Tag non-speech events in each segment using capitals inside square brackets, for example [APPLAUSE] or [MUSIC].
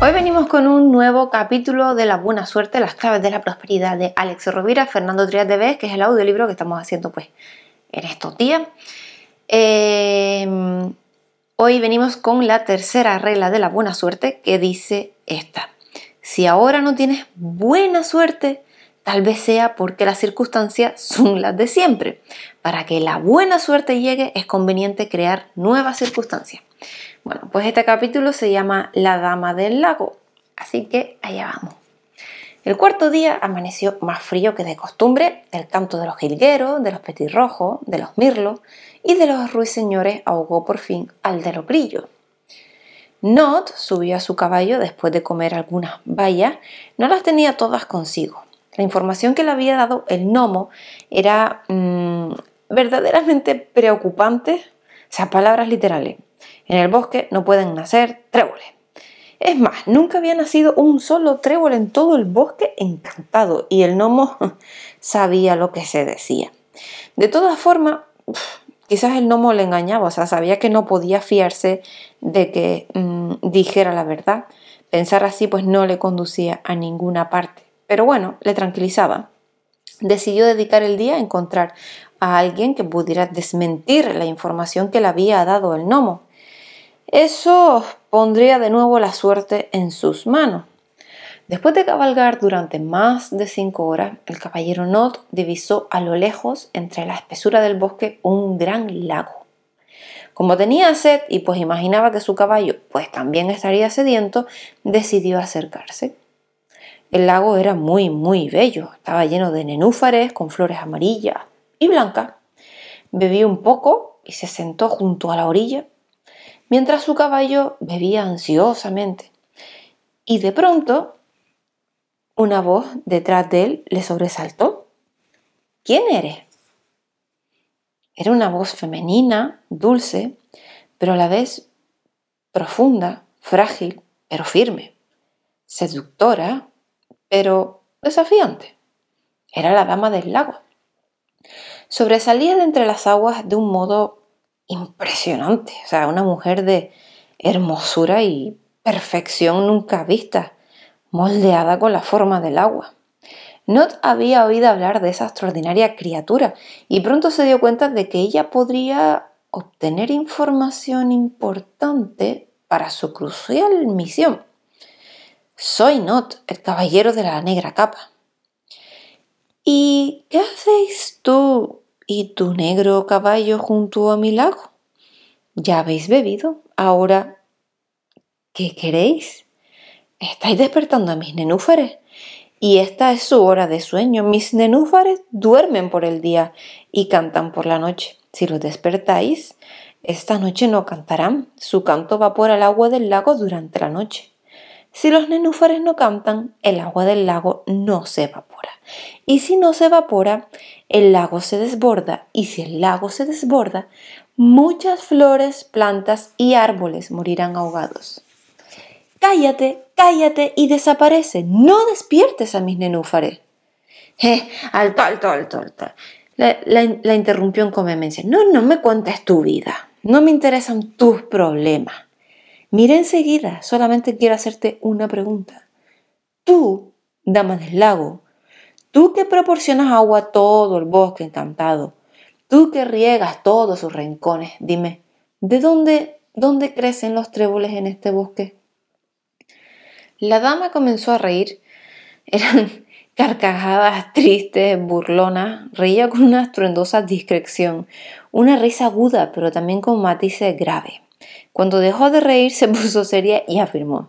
Hoy venimos con un nuevo capítulo de La Buena Suerte, las claves de la prosperidad de Alex Rovira, Fernando Trias de Vez, que es el audiolibro que estamos haciendo pues en estos días. Em, hoy venimos con la tercera regla de la buena suerte que dice esta. Si ahora no tienes buena suerte, tal vez sea porque las circunstancias son las de siempre. Para que la buena suerte llegue es conveniente crear nuevas circunstancias. Bueno, pues este capítulo se llama La Dama del Lago, así que allá vamos. El cuarto día amaneció más frío que de costumbre, el canto de los jilgueros, de los petirrojos, de los mirlos y de los ruiseñores ahogó por fin al de los grillos. Not subió a su caballo después de comer algunas bayas, no las tenía todas consigo. La información que le había dado el gnomo era mm, verdaderamente preocupante, o sea, palabras literales. En el bosque no pueden nacer tréboles. Es más, nunca había nacido un solo trébol en todo el bosque encantado y el gnomo [LAUGHS] sabía lo que se decía. De todas formas, quizás el gnomo le engañaba, o sea, sabía que no podía fiarse de que mm, dijera la verdad. Pensar así pues no le conducía a ninguna parte. Pero bueno, le tranquilizaba. Decidió dedicar el día a encontrar a alguien que pudiera desmentir la información que le había dado el gnomo. Eso pondría de nuevo la suerte en sus manos. Después de cabalgar durante más de cinco horas, el caballero Not divisó a lo lejos, entre la espesura del bosque, un gran lago. Como tenía sed y pues imaginaba que su caballo pues también estaría sediento, decidió acercarse. El lago era muy, muy bello, estaba lleno de nenúfares con flores amarillas y blancas. Bebió un poco y se sentó junto a la orilla mientras su caballo bebía ansiosamente. Y de pronto, una voz detrás de él le sobresaltó. ¿Quién eres? Era una voz femenina, dulce, pero a la vez profunda, frágil, pero firme, seductora, pero desafiante. Era la dama del lago. Sobresalía de entre las aguas de un modo impresionante, o sea, una mujer de hermosura y perfección nunca vista, moldeada con la forma del agua. Not había oído hablar de esa extraordinaria criatura y pronto se dio cuenta de que ella podría obtener información importante para su crucial misión. Soy Not, el caballero de la negra capa. ¿Y qué hacéis tú y tu negro caballo junto a mi lago. Ya habéis bebido, ahora, ¿qué queréis? Estáis despertando a mis nenúfares y esta es su hora de sueño. Mis nenúfares duermen por el día y cantan por la noche. Si los despertáis, esta noche no cantarán. Su canto evapora el agua del lago durante la noche. Si los nenúfares no cantan, el agua del lago no se evapora. Y si no se evapora, el lago se desborda. Y si el lago se desborda, muchas flores, plantas y árboles morirán ahogados. Cállate, cállate y desaparece. No despiertes a mis nenúfares. Eh, alto, alto, alto, alto. La, interrumpió en comemencia. No, no me cuentes tu vida. No me interesan tus problemas. Mira enseguida, solamente quiero hacerte una pregunta. Tú, dama del lago, tú que proporcionas agua a todo el bosque encantado, tú que riegas todos sus rincones, dime, ¿de dónde, dónde crecen los tréboles en este bosque? La dama comenzó a reír. Eran [LAUGHS] carcajadas tristes, burlonas, reía con una estruendosa discreción, una risa aguda, pero también con matices graves. Cuando dejó de reír se [LAUGHS] puso seria y afirmó,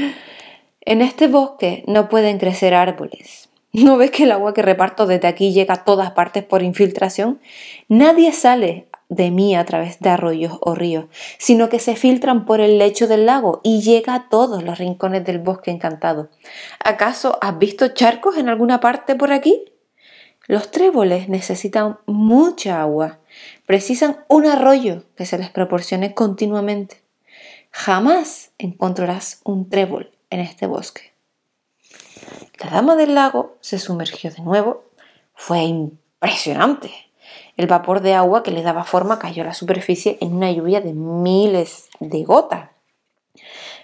[LAUGHS] en este bosque no pueden crecer árboles. ¿No ves que el agua que reparto desde aquí llega a todas partes por infiltración? Nadie sale de mí a través de arroyos o ríos, sino que se filtran por el lecho del lago y llega a todos los rincones del bosque encantado. ¿Acaso has visto charcos en alguna parte por aquí? Los tréboles necesitan mucha agua, precisan un arroyo que se les proporcione continuamente. Jamás encontrarás un trébol en este bosque. La dama del lago se sumergió de nuevo. Fue impresionante. El vapor de agua que le daba forma cayó a la superficie en una lluvia de miles de gotas.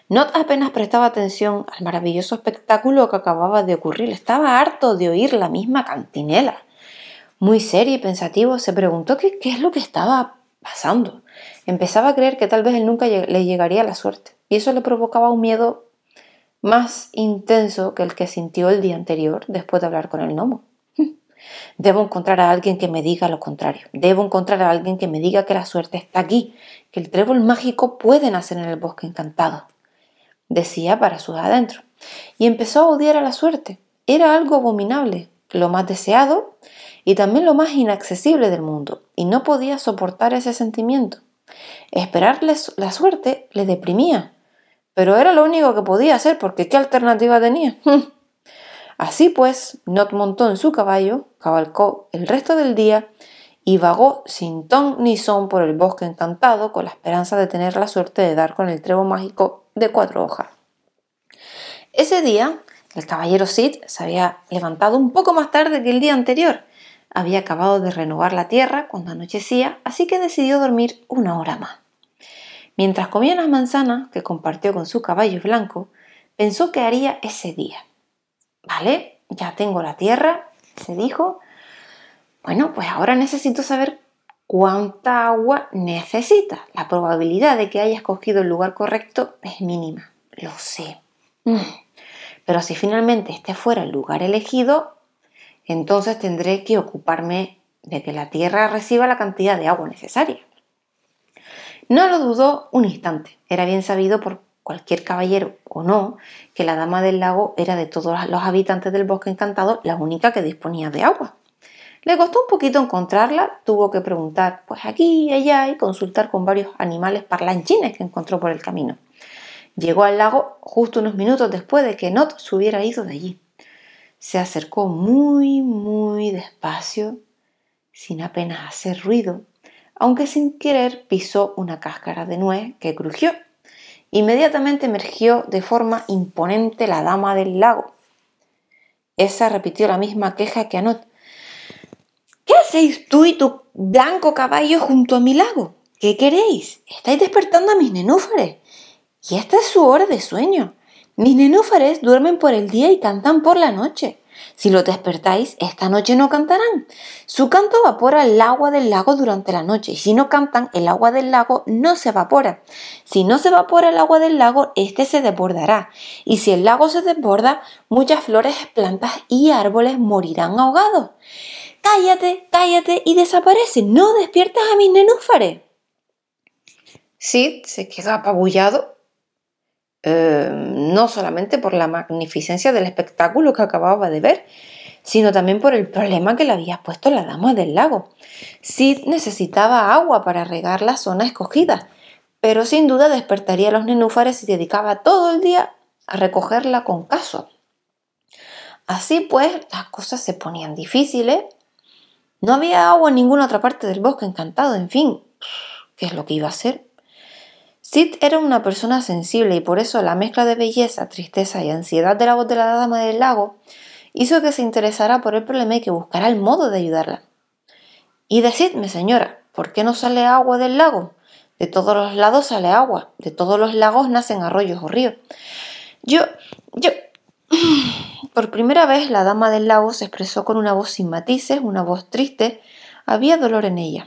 Not apenas prestaba atención al maravilloso espectáculo que acababa de ocurrir. Estaba harto de oír la misma cantinela. Muy serio y pensativo, se preguntó qué, qué es lo que estaba pasando. Empezaba a creer que tal vez él nunca le llegaría la suerte, y eso le provocaba un miedo más intenso que el que sintió el día anterior después de hablar con el gnomo. [LAUGHS] Debo encontrar a alguien que me diga lo contrario. Debo encontrar a alguien que me diga que la suerte está aquí, que el trébol mágico puede nacer en el bosque encantado. Decía para sus adentros. Y empezó a odiar a la suerte. Era algo abominable, lo más deseado y también lo más inaccesible del mundo, y no podía soportar ese sentimiento. Esperarle la suerte le deprimía, pero era lo único que podía hacer porque ¿qué alternativa tenía? [LAUGHS] Así pues, Not montó en su caballo, cabalcó el resto del día y vagó sin ton ni son por el bosque encantado con la esperanza de tener la suerte de dar con el trevo mágico de cuatro hojas. Ese día, el caballero Sid se había levantado un poco más tarde que el día anterior. Había acabado de renovar la tierra cuando anochecía, así que decidió dormir una hora más. Mientras comía las manzanas que compartió con su caballo blanco, pensó que haría ese día. Vale, ya tengo la tierra, se dijo. Bueno, pues ahora necesito saber cuánta agua necesita. La probabilidad de que haya escogido el lugar correcto es mínima, lo sé. Mm. Pero si finalmente este fuera el lugar elegido, entonces tendré que ocuparme de que la tierra reciba la cantidad de agua necesaria. No lo dudó un instante. Era bien sabido por cualquier caballero o no, que la dama del lago era de todos los habitantes del bosque encantado la única que disponía de agua. Le costó un poquito encontrarla, tuvo que preguntar pues aquí y allá y consultar con varios animales parlanchines que encontró por el camino. Llegó al lago justo unos minutos después de que Not se hubiera ido de allí. Se acercó muy, muy despacio, sin apenas hacer ruido, aunque sin querer pisó una cáscara de nuez que crujió Inmediatamente emergió de forma imponente la dama del lago. Esa repitió la misma queja que Anot. ¿Qué hacéis tú y tu blanco caballo junto a mi lago? ¿Qué queréis? Estáis despertando a mis nenúfares. Y esta es su hora de sueño. Mis nenúfares duermen por el día y cantan por la noche. Si lo despertáis, esta noche no cantarán. Su canto evapora el agua del lago durante la noche y si no cantan, el agua del lago no se evapora. Si no se evapora el agua del lago, este se desbordará. Y si el lago se desborda, muchas flores, plantas y árboles morirán ahogados. Cállate, cállate y desaparece. No despiertas a mis nenúfares. Sid se quedó apabullado Em, no solamente por la magnificencia del espectáculo que acababa de ver, sino también por el problema que le había puesto la dama del lago. Sid necesitaba agua para regar la zona escogida, pero sin duda despertaría a los nenúfares y dedicaba todo el día a recogerla con caso. Así pues, las cosas se ponían difíciles. No había agua en ninguna otra parte del bosque encantado, en fin, ¿qué es lo que iba a hacer? Sid era una persona sensible y por eso la mezcla de belleza, tristeza y ansiedad de la voz de la dama del lago hizo que se interesara por el problema y que buscara el modo de ayudarla. Y decidme, señora, ¿por qué no sale agua del lago? De todos los lados sale agua, de todos los lagos nacen arroyos o ríos. Yo, yo... [SIGHS] Por primera vez la dama del lago se expresó con una voz sin matices, una voz triste. Había dolor en ella.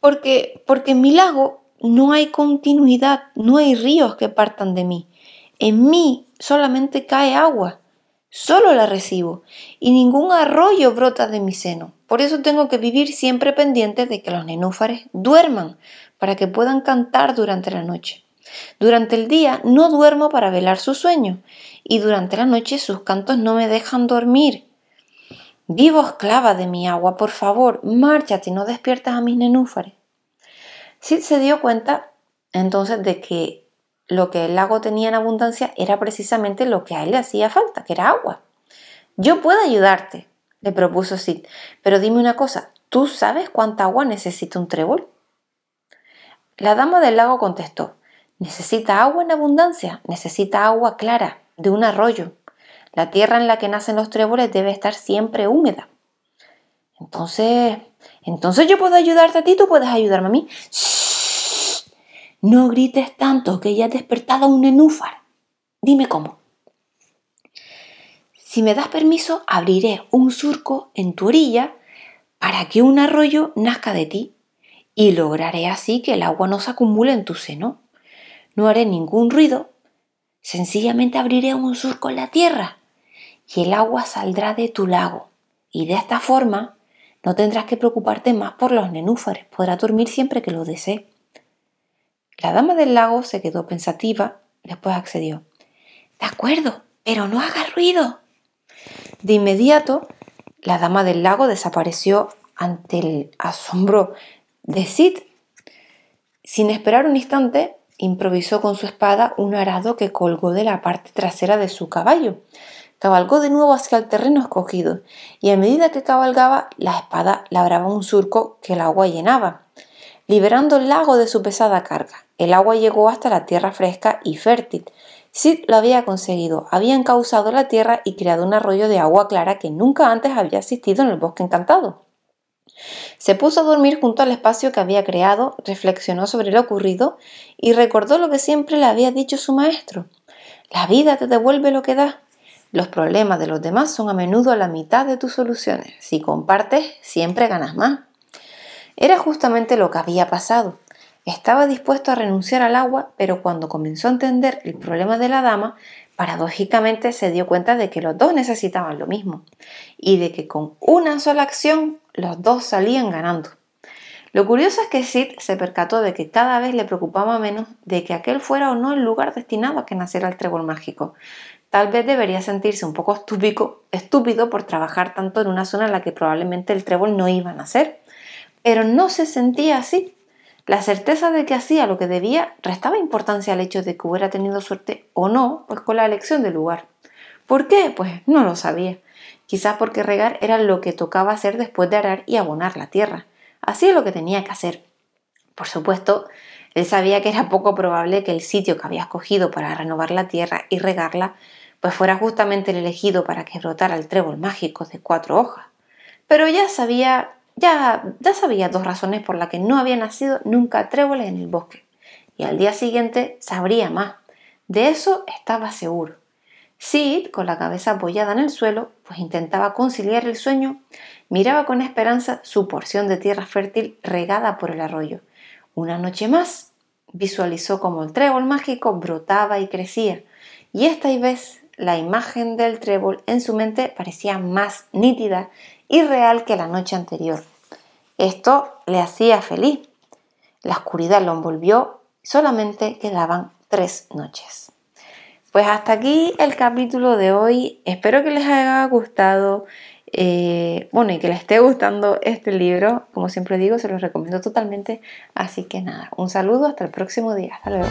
Porque, porque en mi lago no hay continuidad, no hay ríos que partan de mí. En mí solamente cae agua, solo la recibo, y ningún arroyo brota de mi seno. Por eso tengo que vivir siempre pendiente de que los nenúfares duerman, para que puedan cantar durante la noche. Durante el día no duermo para velar su sueño, y durante la noche sus cantos no me dejan dormir. Vivo esclava de mi agua, por favor, márchate y no despiertas a mis nenúfares. Sid se dio cuenta entonces de que lo que el lago tenía en abundancia era precisamente lo que a él le hacía falta, que era agua. Yo puedo ayudarte, le propuso Sid, pero dime una cosa, ¿tú sabes cuánta agua necesita un trébol? La dama del lago contestó, necesita agua en abundancia, necesita agua clara, de un arroyo. La tierra en la que nacen los tréboles debe estar siempre húmeda. Entonces, entonces yo puedo ayudarte a ti, tú puedes ayudarme a mí. No grites tanto que ya has despertado un nenúfar. Dime cómo. Si me das permiso, abriré un surco en tu orilla para que un arroyo nazca de ti y lograré así que el agua no se acumule en tu seno. No haré ningún ruido, sencillamente abriré un surco en la tierra y el agua saldrá de tu lago. Y de esta forma no tendrás que preocuparte más por los nenúfares, podrás dormir siempre que lo desee. La dama del lago se quedó pensativa, después accedió. De acuerdo, pero no haga ruido. De inmediato, la dama del lago desapareció ante el asombro de Sid. Sin esperar un instante, improvisó con su espada un arado que colgó de la parte trasera de su caballo. Cabalgó de nuevo hacia el terreno escogido, y a medida que cabalgaba, la espada labraba un surco que el agua llenaba, liberando el lago de su pesada carga. El agua llegó hasta la tierra fresca y fértil. Sid lo había conseguido, había encauzado la tierra y creado un arroyo de agua clara que nunca antes había existido en el bosque encantado. Se puso a dormir junto al espacio que había creado, reflexionó sobre lo ocurrido y recordó lo que siempre le había dicho su maestro. La vida te devuelve lo que da. Los problemas de los demás son a menudo la mitad de tus soluciones. Si compartes, siempre ganas más. Era justamente lo que había pasado. Estaba dispuesto a renunciar al agua, pero cuando comenzó a entender el problema de la dama, paradójicamente se dio cuenta de que los dos necesitaban lo mismo y de que con una sola acción los dos salían ganando. Lo curioso es que Sid se percató de que cada vez le preocupaba menos de que aquel fuera o no el lugar destinado a que naciera el trébol mágico. Tal vez debería sentirse un poco estúpido, por trabajar tanto en una zona en la que probablemente el trébol no iba a nacer. Pero no se sentía así. La certeza de que hacía lo que debía restaba importancia al hecho de que hubiera tenido suerte o no, pues con la elección del lugar. ¿Por qué? Pues no lo sabía. Quizás porque regar era lo que tocaba hacer después de arar y abonar la tierra. Es lo que tenía que hacer. Por supuesto, él sabía que era poco probable que el sitio que había escogido para renovar la tierra y regarla pues fuera justamente el elegido para que brotara el trébol mágico de cuatro hojas. Pero ya sabía ya, ya sabía dos razones por las que no había nacido nunca tréboles en el bosque, y al día siguiente sabría más. De eso estaba seguro. Sid, con la cabeza apoyada en el suelo, pues intentaba conciliar el sueño, miraba con esperanza su porción de tierra fértil regada por el arroyo. Una noche más, visualizó como el trébol mágico brotaba y crecía, y esta vez la imagen del trébol en su mente parecía más nítida y real que la noche anterior. Esto le hacía feliz. La oscuridad lo envolvió, solamente quedaban tres noches. Pues hasta aquí el capítulo de hoy. Espero que les haya gustado. Eh, bueno, y que les esté gustando este libro. Como siempre digo, se los recomiendo totalmente. Así que nada, un saludo, hasta el próximo día. Hasta luego.